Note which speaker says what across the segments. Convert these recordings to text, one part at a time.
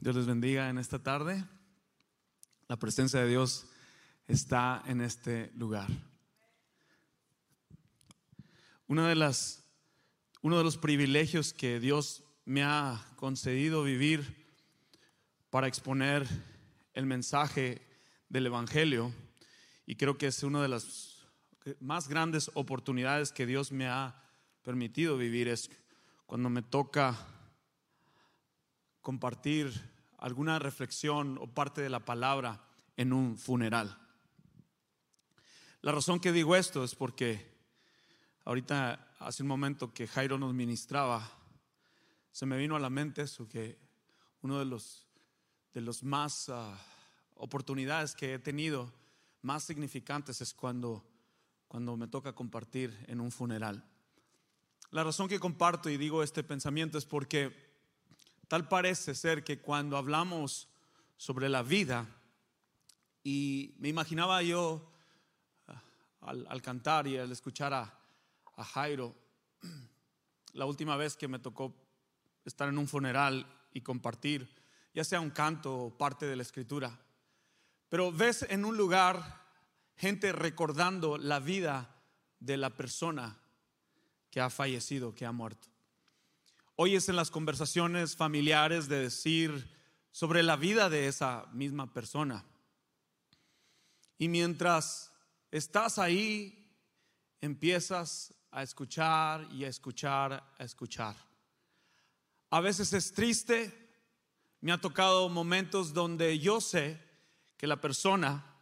Speaker 1: Dios les bendiga en esta tarde. La presencia de Dios está en este lugar. Una de las, uno de los privilegios que Dios me ha concedido vivir para exponer el mensaje del Evangelio y creo que es una de las más grandes oportunidades que Dios me ha permitido vivir es cuando me toca compartir alguna reflexión o parte de la palabra en un funeral. La razón que digo esto es porque ahorita, hace un momento que Jairo nos ministraba, se me vino a la mente eso, que uno de los, de los más uh, oportunidades que he tenido, más significantes, es cuando, cuando me toca compartir en un funeral. La razón que comparto y digo este pensamiento es porque Tal parece ser que cuando hablamos sobre la vida, y me imaginaba yo ah, al, cantar y al escuchar a, a Jairo, la última vez que me tocó estar en un funeral y compartir, ya sea un canto o parte de la escritura, pero ves en un lugar gente recordando la vida de la persona que ha fallecido, que ha muerto. Hoy es en las conversaciones familiares de decir sobre la vida de esa misma persona. Y mientras estás ahí, empiezas a escuchar y a escuchar, a escuchar. A veces es triste, me ha tocado momentos donde yo sé que la persona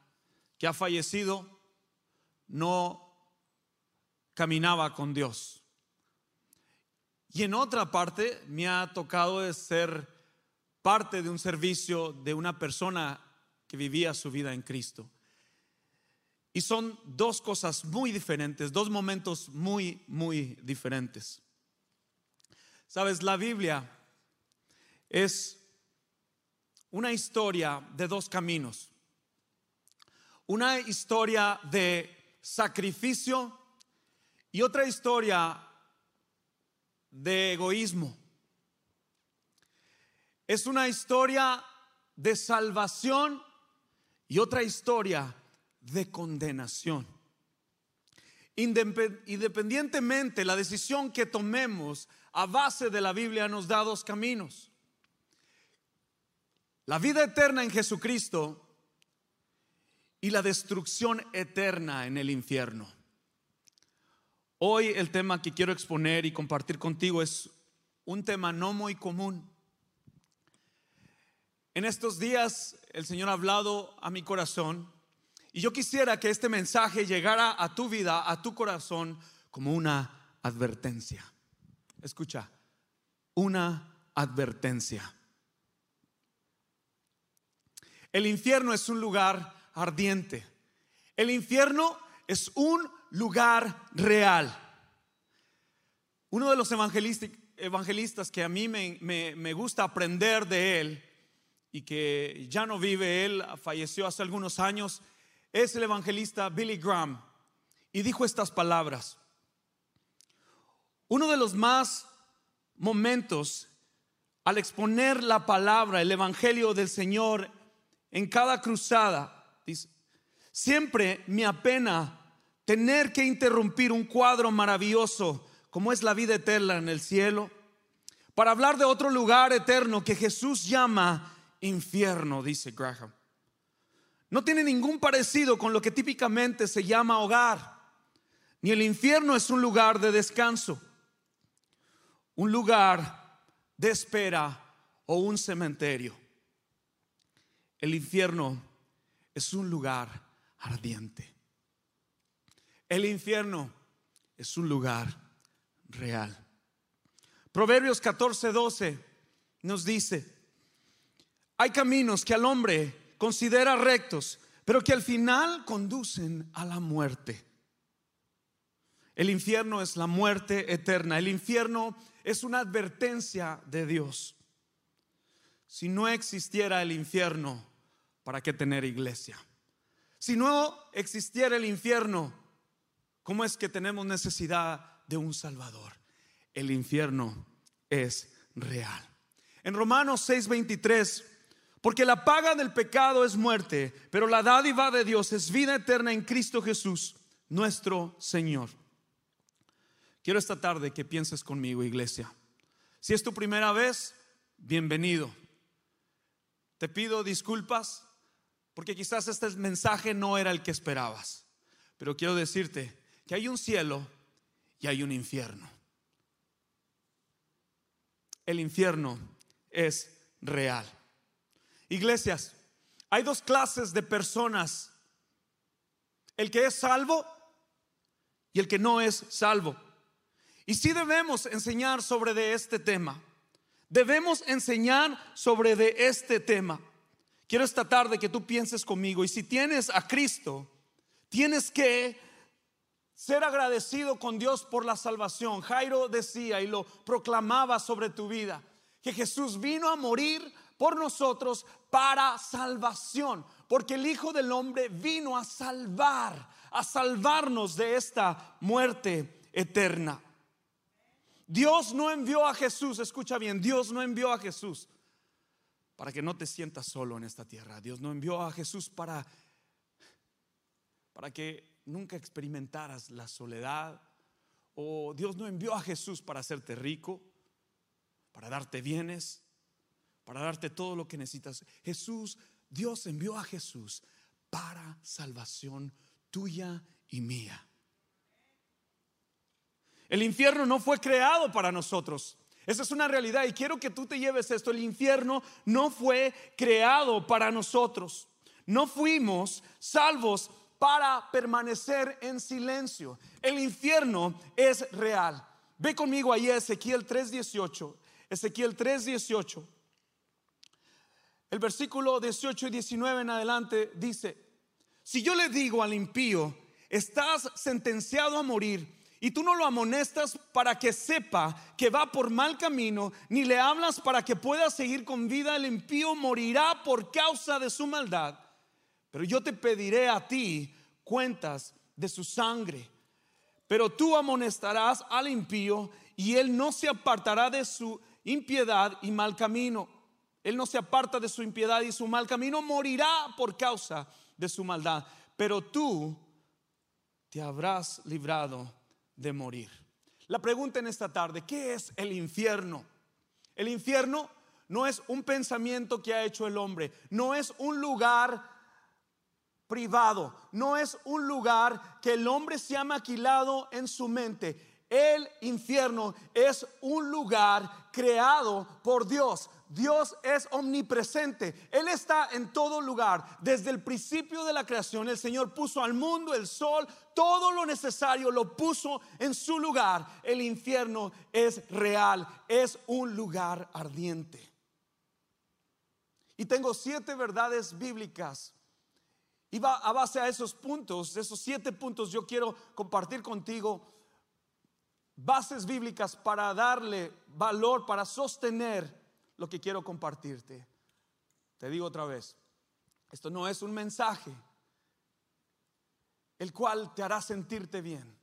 Speaker 1: que ha fallecido no caminaba con Dios. Y en otra parte me ha tocado ser parte de un servicio de una persona que vivía su vida en Cristo. Y son dos cosas muy diferentes, dos momentos muy, muy diferentes. Sabes, la Biblia es una historia de dos caminos. Una historia de sacrificio y otra historia de egoísmo. Es una historia de salvación y otra historia de condenación. Independientemente, la decisión que tomemos a base de la Biblia nos da dos caminos. La vida eterna en Jesucristo y la destrucción eterna en el infierno. Hoy el tema que quiero exponer y compartir contigo es un tema no muy común. En estos días el Señor ha hablado a mi corazón y yo quisiera que este mensaje llegara a tu vida, a tu corazón, como una advertencia. Escucha, una advertencia. El infierno es un lugar ardiente. El infierno es un lugar real. Uno de los evangelistas que a mí me, gusta aprender de él y que ya no vive él, falleció hace algunos años, es el evangelista Billy Graham. Y dijo estas palabras. Uno de los más momentos al exponer la palabra, el evangelio del Señor en cada cruzada, dice, siempre me apena tener que interrumpir un cuadro maravilloso como es la vida eterna en el cielo, para hablar de otro lugar eterno que Jesús llama infierno, dice Graham. No tiene ningún parecido con lo que típicamente se llama hogar, ni el infierno es un lugar de descanso, un lugar de espera o un cementerio. El infierno es un lugar ardiente. El infierno es un lugar real. Proverbios 14, 12 nos dice, hay caminos que al hombre considera rectos, pero que al final conducen a la muerte. El infierno es la muerte eterna. El infierno es una advertencia de Dios. Si no existiera el infierno, ¿para qué tener iglesia? Si no existiera el infierno, ¿Cómo es que tenemos necesidad de un Salvador? El infierno es real. En Romanos 6:23, porque la paga del pecado es muerte, pero la dádiva de Dios es vida eterna en Cristo Jesús, nuestro Señor. Quiero esta tarde que pienses conmigo, iglesia. Si es tu primera vez, bienvenido. Te pido disculpas porque quizás este mensaje no era el que esperabas, pero quiero decirte que hay un cielo y hay un infierno. El infierno es real. Iglesias, hay dos clases de personas. El que es salvo y el que no es salvo. Y si debemos enseñar sobre de este tema. Debemos enseñar sobre de este tema. Quiero esta tarde que tú pienses conmigo y si tienes a Cristo, tienes que ser agradecido con Dios por la salvación. Jairo decía y lo proclamaba sobre tu vida que Jesús vino a morir por nosotros para salvación, porque el Hijo del Hombre vino a salvar, a salvarnos de esta muerte eterna. Dios no envió a Jesús, escucha bien, Dios no envió a Jesús para que no te sientas solo en esta tierra. Dios no envió a Jesús para para que nunca experimentaras la soledad o Dios no envió a Jesús para hacerte rico para darte bienes, para darte todo lo que necesitas. Jesús, Dios envió a Jesús para salvación tuya y mía. El infierno no fue creado para nosotros. Esa es una realidad y quiero que tú te lleves esto. El infierno no fue creado para nosotros. No fuimos salvos para permanecer en silencio. El infierno es real. Ve conmigo ahí Ezequiel 3:18. Ezequiel 3:18. El versículo 18 y 19 en adelante dice, si yo le digo al impío, estás sentenciado a morir, y tú no lo amonestas para que sepa que va por mal camino, ni le hablas para que pueda seguir con vida, el impío morirá por causa de su maldad. Pero yo te pediré a ti cuentas de su sangre. Pero tú amonestarás al impío y él no se apartará de su impiedad y mal camino. Él no se aparta de su impiedad y su mal camino, morirá por causa de su maldad. Pero tú te habrás librado de morir. La pregunta en esta tarde, ¿qué es el infierno? El infierno no es un pensamiento que ha hecho el hombre, no es un lugar privado, no es un lugar que el hombre se ha maquilado en su mente. El infierno es un lugar creado por Dios. Dios es omnipresente. Él está en todo lugar. Desde el principio de la creación, el Señor puso al mundo, el sol, todo lo necesario lo puso en su lugar. El infierno es real, es un lugar ardiente. Y tengo siete verdades bíblicas. Y va a base a esos puntos, esos siete puntos, yo quiero compartir contigo bases bíblicas para darle valor, para sostener lo que quiero compartirte. Te digo otra vez, esto no es un mensaje el cual te hará sentirte bien.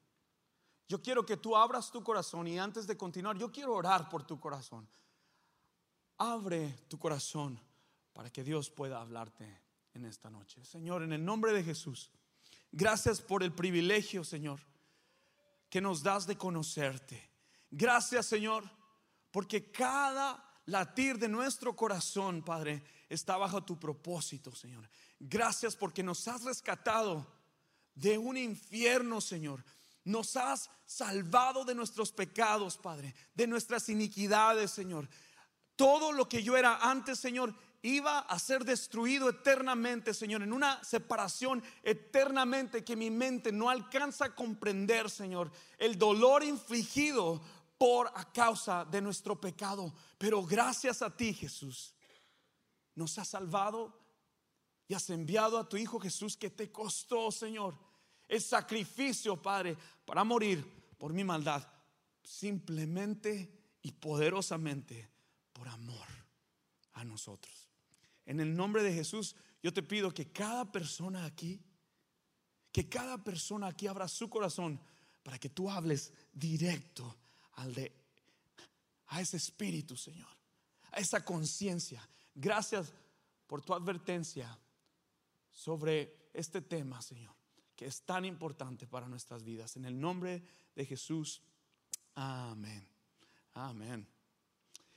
Speaker 1: Yo quiero que tú abras tu corazón y antes de continuar, yo quiero orar por tu corazón. Abre tu corazón para que Dios pueda hablarte en esta noche. Señor, en el nombre de Jesús, gracias por el privilegio, Señor que nos das de conocerte. Gracias Señor, porque cada latir de nuestro corazón, Padre, está bajo tu propósito, Señor. Gracias porque nos has rescatado de un infierno, Señor. Nos has salvado de nuestros pecados, Padre, de nuestras iniquidades, Señor. Todo lo que yo era antes, Señor, iba a ser destruido eternamente, Señor, en una separación eternamente que mi mente no alcanza a comprender, Señor, el dolor infligido por a causa de nuestro pecado. Pero gracias a ti, Jesús, nos has salvado y has enviado a tu Hijo Jesús que te costó, Señor, el sacrificio, Padre, para morir por mi maldad, simplemente y poderosamente por amor a nosotros. En el nombre de Jesús, yo te pido que cada persona aquí, que cada persona aquí abra su corazón para que tú hables directo al de a ese espíritu, Señor, a esa conciencia. Gracias por tu advertencia sobre este tema, Señor, que es tan importante para nuestras vidas. En el nombre de Jesús, amén. Amén.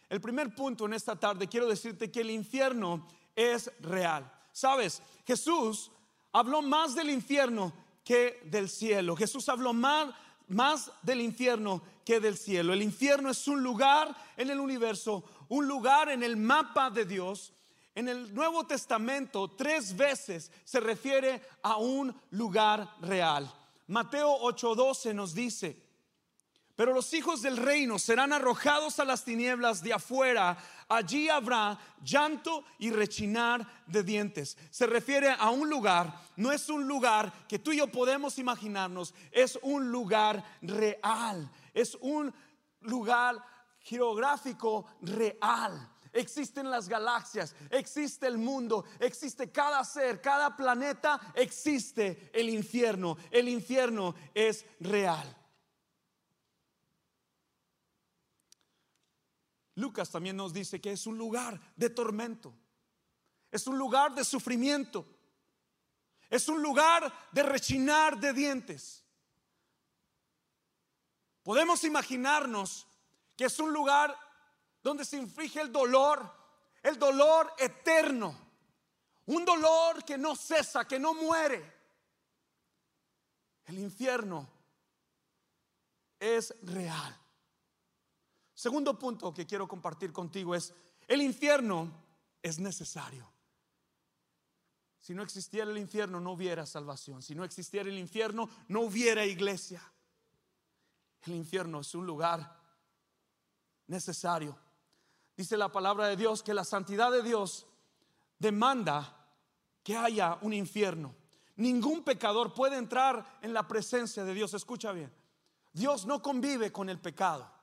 Speaker 1: El primer punto en esta tarde, quiero decirte que el infierno es real. Sabes, Jesús habló más del infierno que del cielo. Jesús habló más, más del infierno que del cielo. El infierno es un lugar en el universo, un lugar en el mapa de Dios. En el Nuevo Testamento tres veces se refiere a un lugar real. Mateo 8:12 nos dice, pero los hijos del reino serán arrojados a las tinieblas de afuera. Allí habrá llanto y rechinar de dientes. Se refiere a un lugar, no es un lugar que tú y yo podemos imaginarnos, es un lugar real, es un lugar geográfico real. Existen las galaxias, existe el mundo, existe cada ser, cada planeta, existe el infierno. El infierno es real. Lucas también nos dice que es un lugar de tormento, es un lugar de sufrimiento, es un lugar de rechinar de dientes. Podemos imaginarnos que es un lugar donde se inflige el dolor, el dolor eterno, un dolor que no cesa, que no muere. El infierno es real. Segundo punto que quiero compartir contigo es, el infierno es necesario. Si no existiera el infierno, no hubiera salvación. Si no existiera el infierno, no hubiera iglesia. El infierno es un lugar necesario. Dice la palabra de Dios que la santidad de Dios demanda que haya un infierno. Ningún pecador puede entrar en la presencia de Dios. Escucha bien. Dios no convive con el pecado.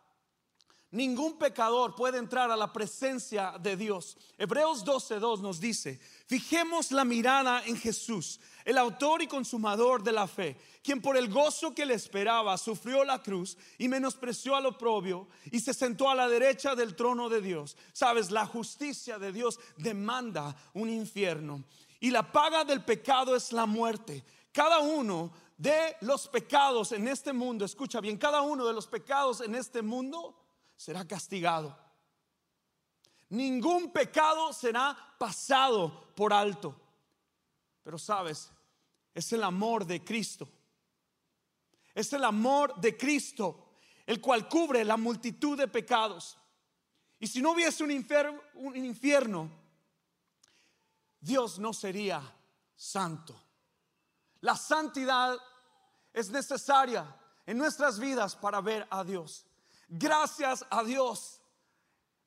Speaker 1: Ningún pecador puede entrar a la presencia de Dios. Hebreos 12:2 nos dice, fijemos la mirada en Jesús, el autor y consumador de la fe, quien por el gozo que le esperaba sufrió la cruz y menospreció al oprobio y se sentó a la derecha del trono de Dios. Sabes, la justicia de Dios demanda un infierno y la paga del pecado es la muerte. Cada uno de los pecados en este mundo, escucha bien, cada uno de los pecados en este mundo será castigado. Ningún pecado será pasado por alto. Pero sabes, es el amor de Cristo. Es el amor de Cristo, el cual cubre la multitud de pecados. Y si no hubiese un infierno, un infierno Dios no sería santo. La santidad es necesaria en nuestras vidas para ver a Dios. Gracias a Dios.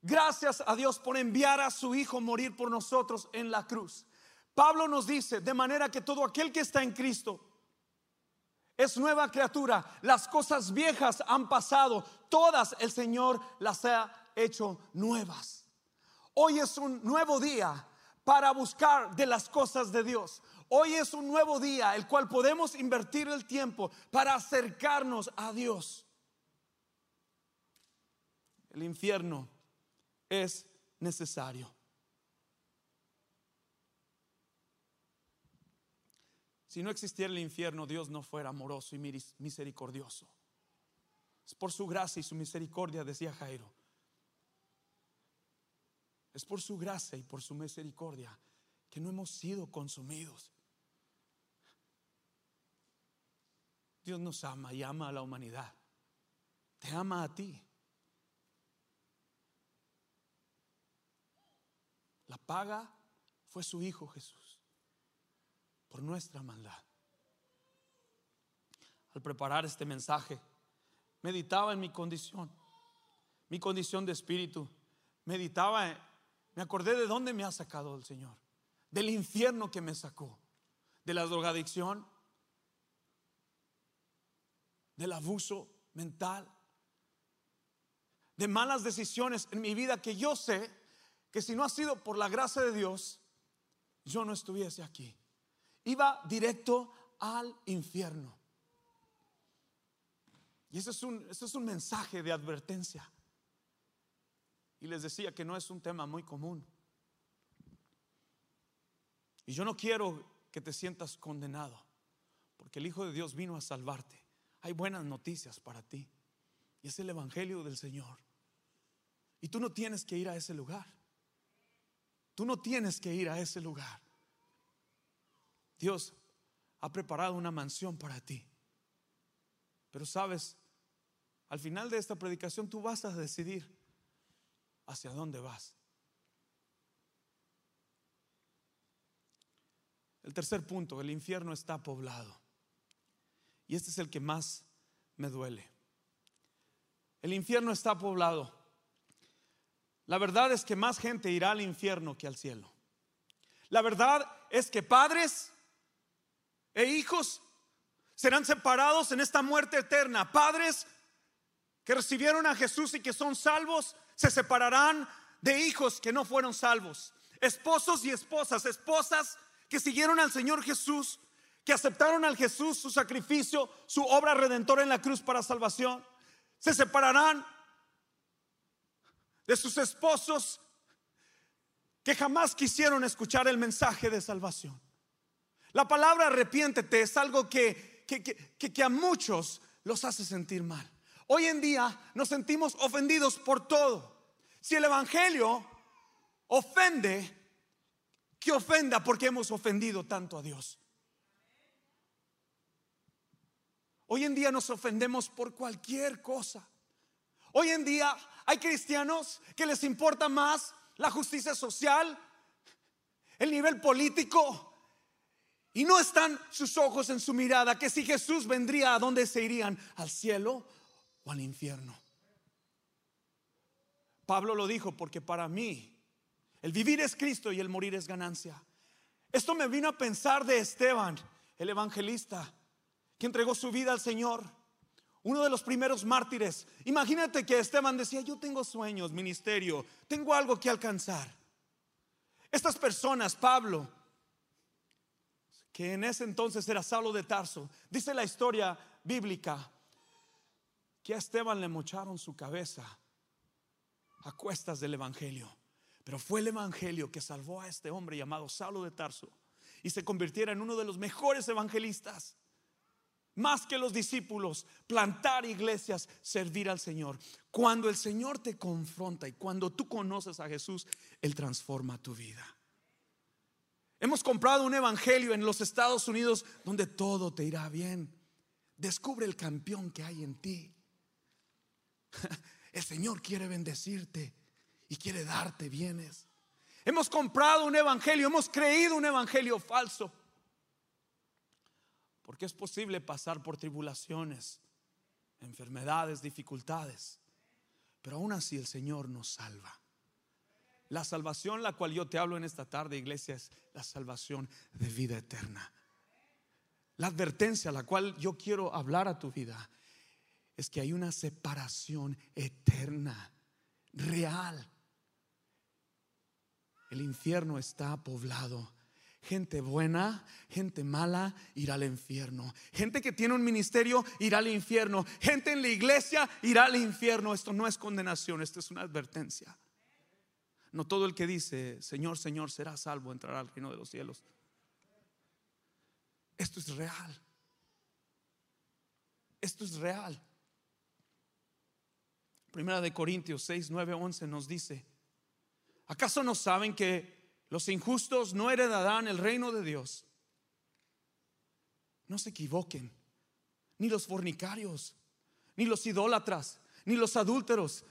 Speaker 1: Gracias a Dios por enviar a su Hijo morir por nosotros en la cruz. Pablo nos dice, de manera que todo aquel que está en Cristo es nueva criatura. Las cosas viejas han pasado, todas el Señor las ha hecho nuevas. Hoy es un nuevo día para buscar de las cosas de Dios. Hoy es un nuevo día el cual podemos invertir el tiempo para acercarnos a Dios el infierno es necesario. Si no existiera el infierno, Dios no fuera amoroso y misericordioso. Es por su gracia y su misericordia, decía Jairo. Es por su gracia y por su misericordia que no hemos sido consumidos. Dios nos ama y ama a la humanidad. Te ama a ti. La paga fue su Hijo Jesús por nuestra maldad. Al preparar este mensaje, meditaba en mi condición, mi condición de espíritu. Meditaba, me acordé de dónde me ha sacado el Señor, del infierno que me sacó, de la drogadicción, del abuso mental, de malas decisiones en mi vida que yo sé que si no ha sido por la gracia de Dios, yo no estuviese aquí. Iba directo al infierno. Y ese es un, ese es un mensaje de advertencia. Y les decía que no es un tema muy común. Y yo no quiero que te sientas condenado, porque el Hijo de Dios vino a salvarte. Hay buenas noticias para ti. Y es el Evangelio del Señor. Y tú no tienes que ir a ese lugar. Tú no tienes que ir a ese lugar. Dios ha preparado una mansión para ti. Pero sabes, al final de esta predicación tú vas a decidir hacia dónde vas. El tercer punto, el infierno está poblado. Y este es el que más me duele. El infierno está poblado. La verdad es que más gente irá al infierno que al cielo. La verdad es que padres e hijos serán separados en esta muerte eterna. Padres que recibieron a Jesús y que son salvos se separarán de hijos que no fueron salvos. Esposos y esposas, esposas que siguieron al Señor Jesús, que aceptaron al Jesús su sacrificio, su obra redentora en la cruz para salvación, se separarán de sus esposos que jamás quisieron escuchar el mensaje de salvación. La palabra arrepiéntete es algo que, que, que, a muchos los hace sentir mal. Hoy en día nos sentimos ofendidos por todo. Si el Evangelio ofende, que ofenda porque hemos ofendido tanto a Dios. Hoy en día nos ofendemos por cualquier cosa. Hoy en día hay cristianos que les importa más la justicia social, el nivel político, y no están sus ojos en su mirada que si Jesús vendría, ¿a dónde se irían? ¿Al cielo o al infierno? Pablo lo dijo porque para mí el vivir es Cristo y el morir es ganancia. Esto me vino a pensar de Esteban, el evangelista, que entregó su vida al Señor uno de los primeros mártires. Imagínate que Esteban decía, yo tengo sueños, ministerio, tengo algo que alcanzar. Estas personas, Pablo, que en ese entonces era Saulo de Tarso, dice la historia bíblica que a Esteban le mocharon su cabeza a cuestas del Evangelio. Pero fue el Evangelio que salvó a este hombre llamado Saulo de Tarso y se convirtiera en uno de los mejores evangelistas más que los discípulos, plantar iglesias, servir al Señor. Cuando el Señor te confronta y cuando tú conoces a Jesús, Él transforma tu vida. Hemos comprado un evangelio en los Estados Unidos donde todo te irá bien. Descubre el campeón que hay en ti. El Señor quiere bendecirte y quiere darte bienes. Hemos comprado un evangelio, hemos creído un evangelio falso. Porque es posible pasar por tribulaciones, enfermedades, dificultades. Pero aún así el Señor nos salva. La salvación la cual yo te hablo en esta tarde, iglesia, es la salvación de vida eterna. La advertencia la cual yo quiero hablar a tu vida es que hay una separación eterna, real. El infierno está poblado Gente buena, gente mala irá al infierno. Gente que tiene un ministerio irá al infierno. Gente en la iglesia irá al infierno. Esto no es condenación, esto es una advertencia. No todo el que dice, Señor, Señor, será salvo, entrará al reino de los cielos. Esto es real. Esto es real. Primera de Corintios 6, 9, 11 nos dice, ¿acaso no saben que los injustos no heredarán el reino de Dios. No se equivoquen, ni los fornicarios, ni los idólatras, ni los adúlteros,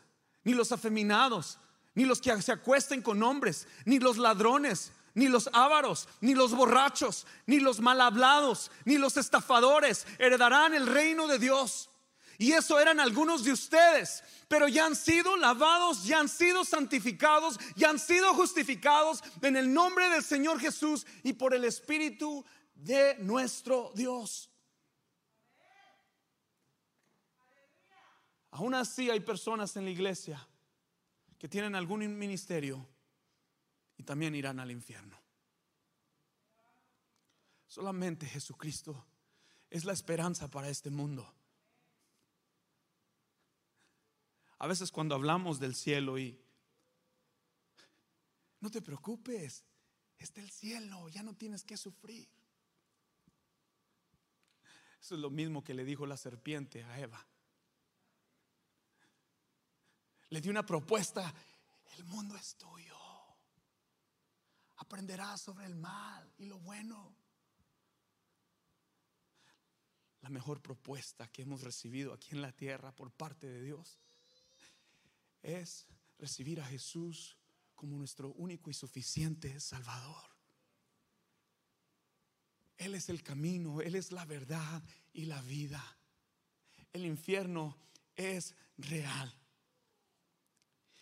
Speaker 1: ni los afeminados, ni los que se acuesten con hombres, ni los ladrones, ni los ávaros, ni los borrachos, ni los mal hablados, ni los estafadores heredarán el reino de Dios. Y eso eran algunos de ustedes, pero ya han sido lavados, ya han sido santificados, ya han sido justificados en el nombre del Señor Jesús y por el Espíritu de nuestro Dios. Aún así hay personas en la iglesia que tienen algún ministerio y también irán al infierno. Solamente Jesucristo es la esperanza para este mundo. A veces cuando hablamos del cielo y no te preocupes, está el cielo, ya no tienes que sufrir. Eso es lo mismo que le dijo la serpiente a Eva. Le dio una propuesta, el mundo es tuyo. Aprenderás sobre el mal y lo bueno. La mejor propuesta que hemos recibido aquí en la tierra por parte de Dios es recibir a Jesús como nuestro único y suficiente Salvador. Él es el camino, Él es la verdad y la vida. El infierno es real.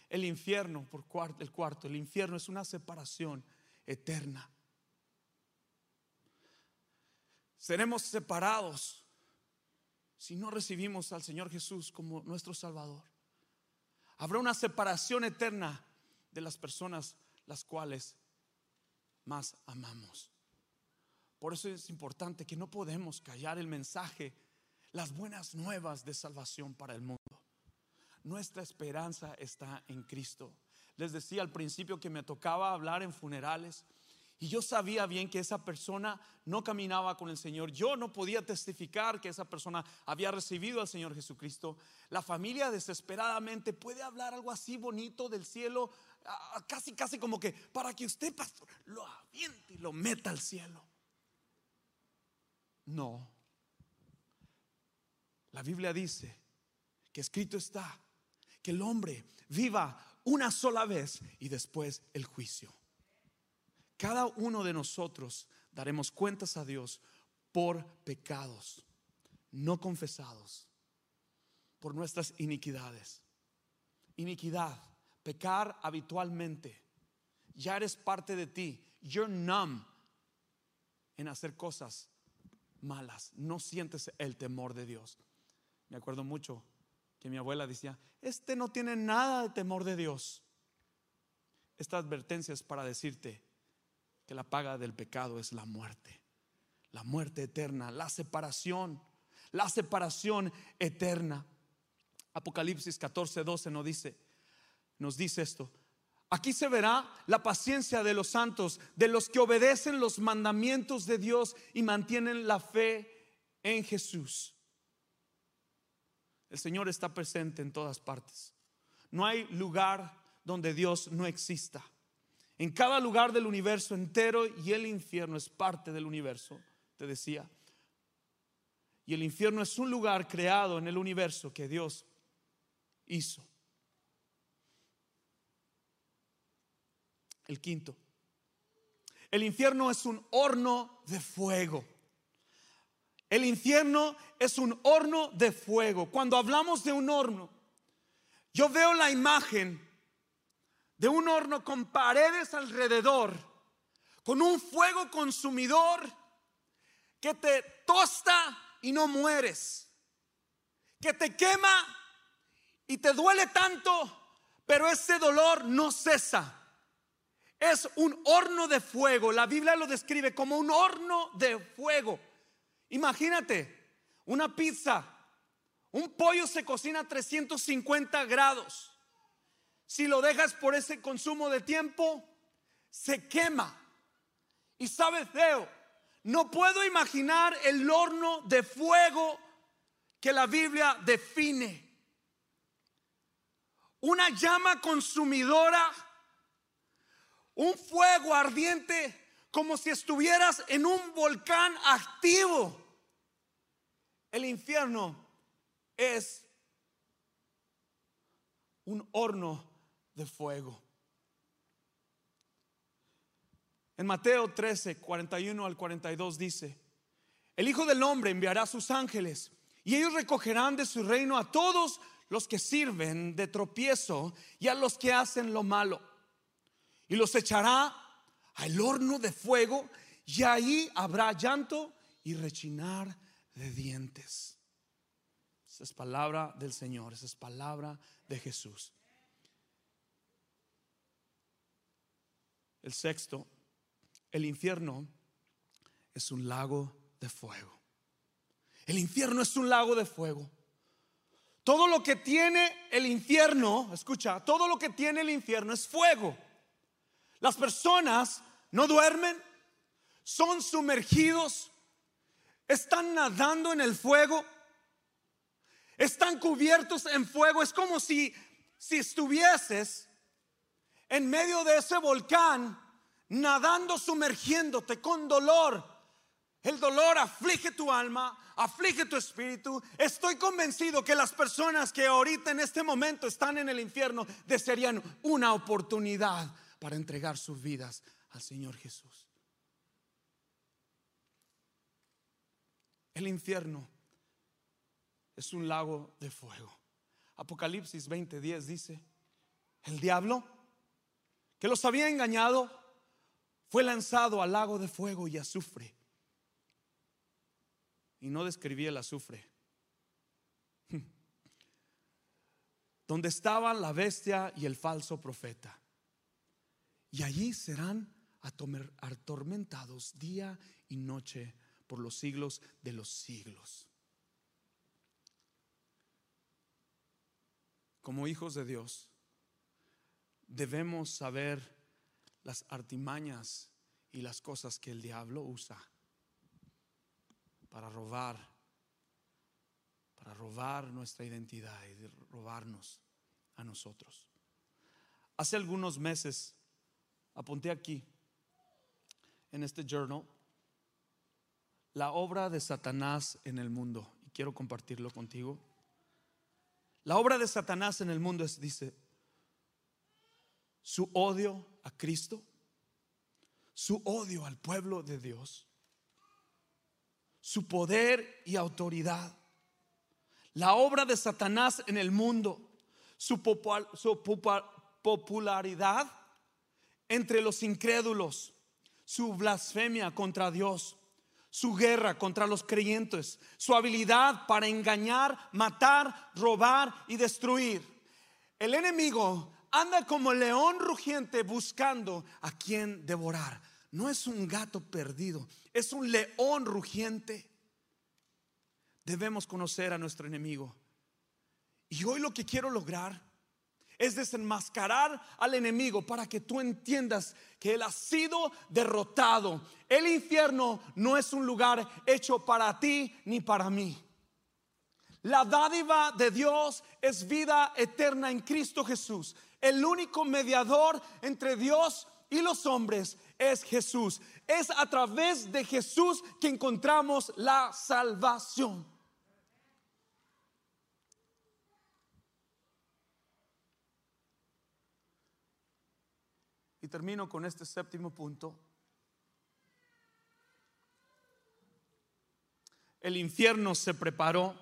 Speaker 1: El infierno, por el cuarto, el infierno es una separación eterna. Seremos separados si no recibimos al Señor Jesús como nuestro Salvador. Habrá una separación eterna de las personas las cuales más amamos. Por eso es importante que no podemos callar el mensaje, las buenas nuevas de salvación para el mundo. Nuestra esperanza está en Cristo. Les decía al principio que me tocaba hablar en funerales y yo sabía bien que esa persona no caminaba con el Señor. Yo no podía testificar que esa persona había recibido al Señor Jesucristo. La familia desesperadamente puede hablar algo así bonito del cielo, casi, casi como que para que usted, pastor, lo aviente y lo meta al cielo. No. La Biblia dice que escrito está que el hombre viva una sola vez y después el juicio. Cada uno de nosotros daremos cuentas a Dios por pecados no confesados, por nuestras iniquidades. Iniquidad, pecar habitualmente. Ya eres parte de ti. You're numb en hacer cosas malas. No sientes el temor de Dios. Me acuerdo mucho que mi abuela decía, este no tiene nada de temor de Dios. Esta advertencia es para decirte, la paga del pecado es la muerte, la muerte eterna, la separación, la separación eterna. Apocalipsis 14, 12 nos dice, nos dice esto. Aquí se verá la paciencia de los santos, de los que obedecen los mandamientos de Dios y mantienen la fe en Jesús. El Señor está presente en todas partes. No hay lugar donde Dios no exista en cada lugar del universo entero y el infierno es parte del universo, te decía. Y el infierno es un lugar creado en el universo que Dios hizo. El quinto. El infierno es un horno de fuego. El infierno es un horno de fuego. Cuando hablamos de un horno, yo veo la imagen de un horno con paredes alrededor, con un fuego consumidor que te tosta y no mueres, que te quema y te duele tanto, pero ese dolor no cesa. Es un horno de fuego. La Biblia lo describe como un horno de fuego. Imagínate, una pizza, un pollo se cocina a 350 grados si lo dejas por ese consumo de tiempo, se quema. Y sabes, Deo, no puedo imaginar el horno de fuego que la Biblia define. Una llama consumidora, un fuego ardiente, como si estuvieras en un volcán activo. El infierno es un horno de fuego. En Mateo 13, 41 al 42 dice, el Hijo del Hombre enviará sus ángeles y ellos recogerán de su reino a todos los que sirven de tropiezo y a los que hacen lo malo. Y los echará al horno de fuego y ahí habrá llanto y rechinar de dientes. Esa es palabra del Señor, esa es palabra de Jesús. El sexto, el infierno es un lago de fuego. El infierno es un lago de fuego. Todo lo que tiene el infierno, escucha, todo lo que tiene el infierno es fuego. Las personas no duermen, son sumergidos, están nadando en el fuego, están cubiertos en fuego. Es como si, si estuvieses en medio de ese volcán, nadando, sumergiéndote con dolor. El dolor aflige tu alma, aflige tu espíritu. Estoy convencido que las personas que ahorita en este momento están en el infierno desearían una oportunidad para entregar sus vidas al Señor Jesús. El infierno es un lago de fuego. Apocalipsis 20:10 dice, el diablo que los había engañado fue lanzado al lago de fuego y azufre y no describí el azufre. Donde estaban la bestia y el falso profeta. Y allí serán atormentados día y noche por los siglos de los siglos. Como hijos de Dios, debemos saber las artimañas y las cosas que el diablo usa para robar, para robar nuestra identidad y robarnos a nosotros. Hace algunos meses apunté aquí, en este journal, la obra de Satanás en el mundo. Y quiero compartirlo contigo. La obra de Satanás en el mundo es, dice, su odio a Cristo, su odio al pueblo de Dios, su poder y autoridad. La obra de Satanás en el mundo, su, popularidad entre los incrédulos, su blasfemia contra Dios, su guerra contra los creyentes, su habilidad para engañar, matar, robar y destruir. El enemigo anda como león rugiente buscando a quien devorar no es un gato perdido, es un león rugiente. Debemos conocer a nuestro enemigo. Y hoy lo que quiero lograr es desenmascarar al enemigo para que tú entiendas que él ha sido derrotado. El infierno no es un lugar hecho para ti ni para mí. La dádiva de Dios es vida eterna en Cristo Jesús, el único mediador entre Dios y los hombres es Jesús. Es a través de Jesús que encontramos la salvación. Y termino con este séptimo punto. El infierno se preparó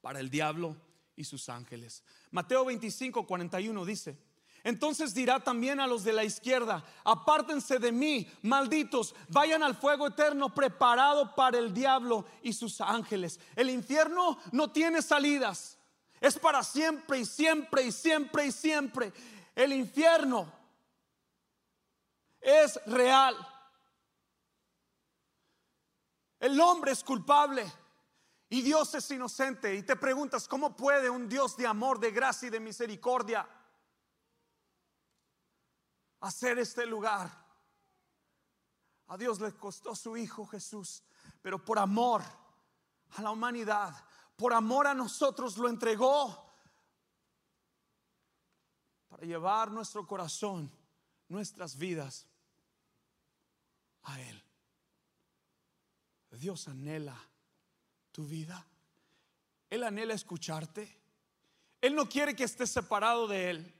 Speaker 1: para el diablo y sus ángeles. Mateo 25, 41 dice, entonces dirá también a los de la izquierda, apártense de mí, malditos, vayan al fuego eterno preparado para el diablo y sus ángeles. El infierno no tiene salidas, es para siempre y siempre y siempre y siempre. El infierno es real. El hombre es culpable y Dios es inocente. Y te preguntas, ¿cómo puede un Dios de amor, de gracia y de misericordia? hacer este lugar. A Dios le costó su Hijo Jesús, pero por amor a la humanidad, por amor a nosotros lo entregó para llevar nuestro corazón, nuestras vidas a Él. Dios anhela tu vida. Él anhela escucharte. Él no quiere que estés separado de Él.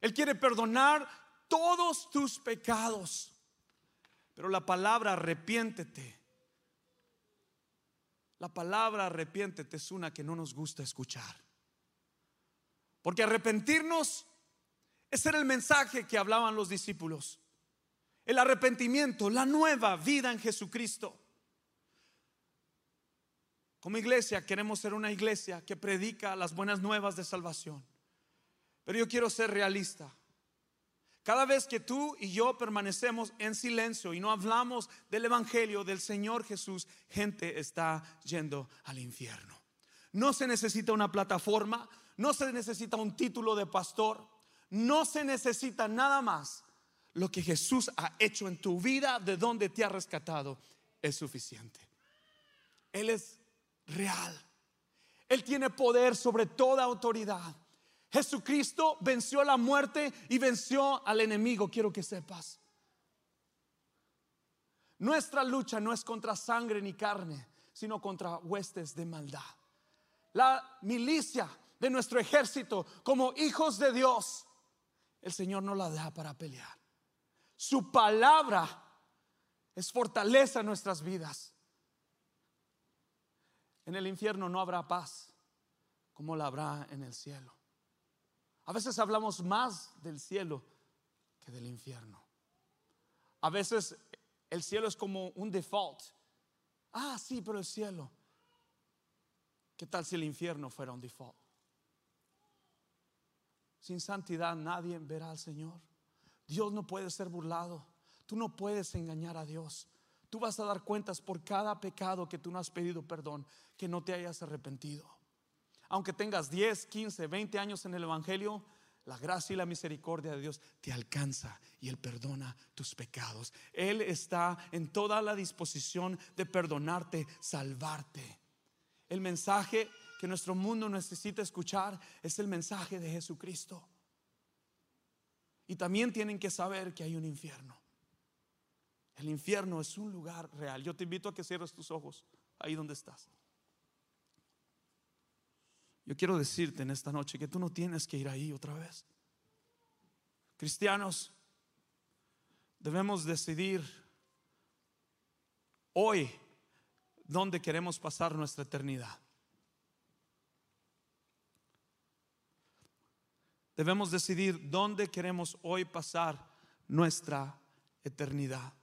Speaker 1: Él quiere perdonar todos tus pecados. Pero la palabra arrepiéntete. La palabra arrepiéntete es una que no nos gusta escuchar. Porque arrepentirnos, ese era el mensaje que hablaban los discípulos. El arrepentimiento, la nueva vida en Jesucristo. Como iglesia queremos ser una iglesia que predica las buenas nuevas de salvación. Pero yo quiero ser realista. Cada vez que tú y yo permanecemos en silencio y no hablamos del Evangelio del Señor Jesús, gente está yendo al infierno. No se necesita una plataforma, no se necesita un título de pastor, no se necesita nada más lo que Jesús ha hecho en tu vida, de donde te ha rescatado, es suficiente. Él es real. Él tiene poder sobre toda autoridad. Jesucristo venció la muerte y venció al enemigo, quiero que sepas. Nuestra lucha no es contra sangre ni carne, sino contra huestes de maldad. La milicia de nuestro ejército como hijos de Dios, el Señor no la da para pelear. Su palabra es fortaleza en nuestras vidas. En el infierno no habrá paz como la habrá en el cielo. A veces hablamos más del cielo que del infierno. A veces el cielo es como un default. Ah, sí, pero el cielo. ¿Qué tal si el infierno fuera un default? Sin santidad nadie verá al Señor. Dios no puede ser burlado. Tú no puedes engañar a Dios. Tú vas a dar cuentas por cada pecado que tú no has pedido perdón, que no te hayas arrepentido. Aunque tengas 10, 15, 20 años en el Evangelio, la gracia y la misericordia de Dios te alcanza y Él perdona tus pecados. Él está en toda la disposición de perdonarte, salvarte. El mensaje que nuestro mundo necesita escuchar es el mensaje de Jesucristo. Y también tienen que saber que hay un infierno. El infierno es un lugar real. Yo te invito a que cierres tus ojos ahí donde estás. Yo quiero decirte en esta noche que tú no tienes que ir ahí otra vez. Cristianos, debemos decidir hoy dónde queremos pasar nuestra eternidad. Debemos decidir dónde queremos hoy pasar nuestra eternidad.